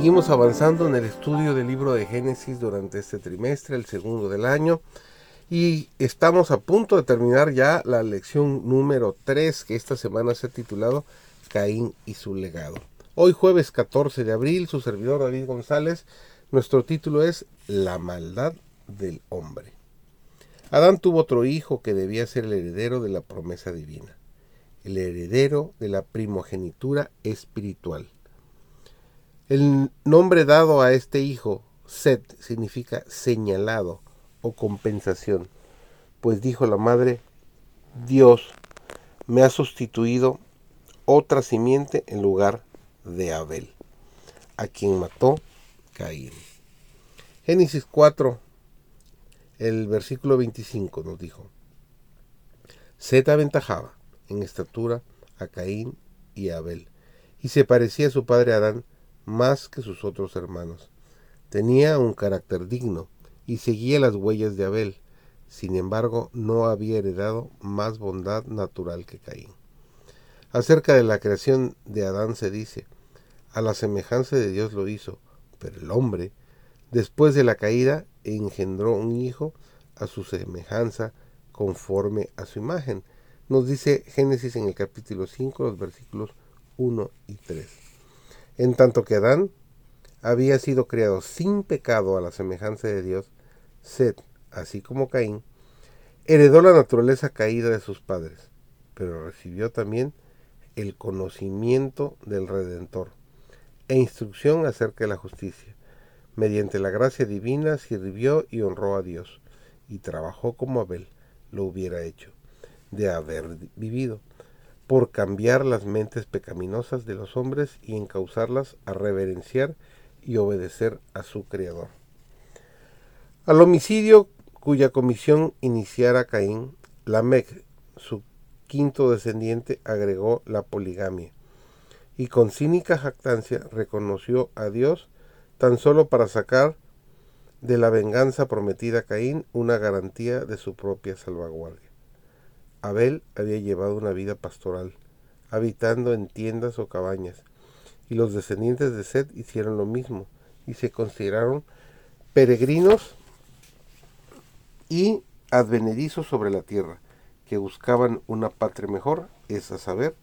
Seguimos avanzando en el estudio del libro de Génesis durante este trimestre, el segundo del año, y estamos a punto de terminar ya la lección número 3 que esta semana se ha titulado Caín y su legado. Hoy jueves 14 de abril, su servidor David González, nuestro título es La maldad del hombre. Adán tuvo otro hijo que debía ser el heredero de la promesa divina, el heredero de la primogenitura espiritual. El nombre dado a este hijo, Set, significa señalado o compensación, pues dijo la madre, Dios me ha sustituido otra simiente en lugar de Abel, a quien mató Caín. Génesis 4, el versículo 25 nos dijo, Set aventajaba en estatura a Caín y a Abel, y se parecía a su padre Adán, más que sus otros hermanos. Tenía un carácter digno y seguía las huellas de Abel. Sin embargo, no había heredado más bondad natural que Caín. Acerca de la creación de Adán se dice, a la semejanza de Dios lo hizo, pero el hombre, después de la caída, engendró un hijo a su semejanza, conforme a su imagen. Nos dice Génesis en el capítulo 5, los versículos 1 y 3. En tanto que Adán había sido creado sin pecado a la semejanza de Dios, Seth, así como Caín, heredó la naturaleza caída de sus padres, pero recibió también el conocimiento del Redentor e instrucción acerca de la justicia. Mediante la gracia divina sirvió y honró a Dios, y trabajó como Abel lo hubiera hecho, de haber vivido por cambiar las mentes pecaminosas de los hombres y encauzarlas a reverenciar y obedecer a su Creador. Al homicidio cuya comisión iniciara Caín, Lamec, su quinto descendiente, agregó la poligamia y con cínica jactancia reconoció a Dios tan solo para sacar de la venganza prometida a Caín una garantía de su propia salvaguardia. Abel había llevado una vida pastoral, habitando en tiendas o cabañas, y los descendientes de Seth hicieron lo mismo y se consideraron peregrinos y advenedizos sobre la tierra, que buscaban una patria mejor, es a saber,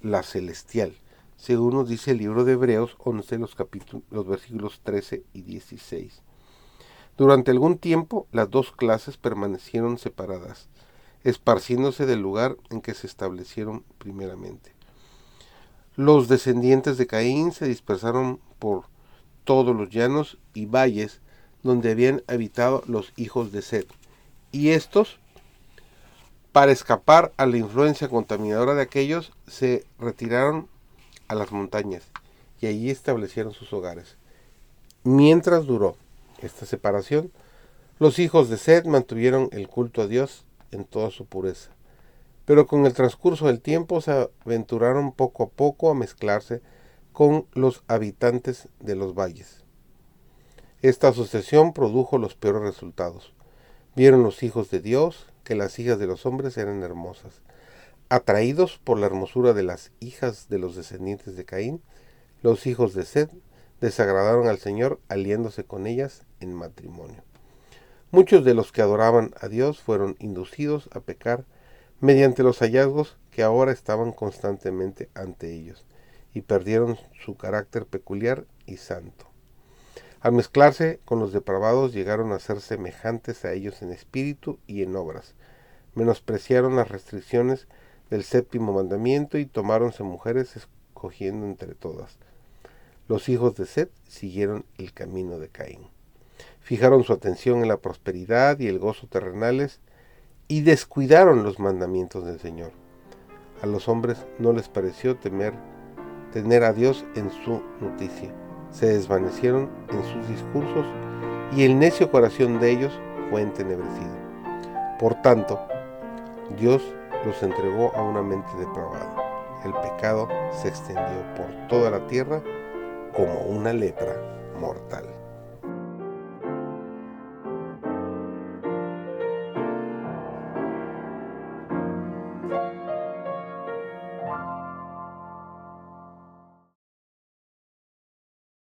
la celestial, según nos dice el libro de Hebreos 11, los, capítulos, los versículos 13 y 16. Durante algún tiempo las dos clases permanecieron separadas, esparciéndose del lugar en que se establecieron primeramente. Los descendientes de Caín se dispersaron por todos los llanos y valles donde habían habitado los hijos de Seth, y estos, para escapar a la influencia contaminadora de aquellos, se retiraron a las montañas y allí establecieron sus hogares. Mientras duró esta separación, los hijos de Seth mantuvieron el culto a Dios en toda su pureza. Pero con el transcurso del tiempo se aventuraron poco a poco a mezclarse con los habitantes de los valles. Esta asociación produjo los peores resultados. Vieron los hijos de Dios que las hijas de los hombres eran hermosas. Atraídos por la hermosura de las hijas de los descendientes de Caín, los hijos de Seth desagradaron al Señor aliándose con ellas en matrimonio. Muchos de los que adoraban a Dios fueron inducidos a pecar mediante los hallazgos que ahora estaban constantemente ante ellos, y perdieron su carácter peculiar y santo. Al mezclarse con los depravados llegaron a ser semejantes a ellos en espíritu y en obras, menospreciaron las restricciones del séptimo mandamiento y tomáronse mujeres escogiendo entre todas. Los hijos de Seth siguieron el camino de Caín fijaron su atención en la prosperidad y el gozo terrenales y descuidaron los mandamientos del Señor. A los hombres no les pareció temer tener a Dios en su noticia. Se desvanecieron en sus discursos y el necio corazón de ellos fue entenebrecido. Por tanto, Dios los entregó a una mente depravada. El pecado se extendió por toda la tierra como una lepra mortal.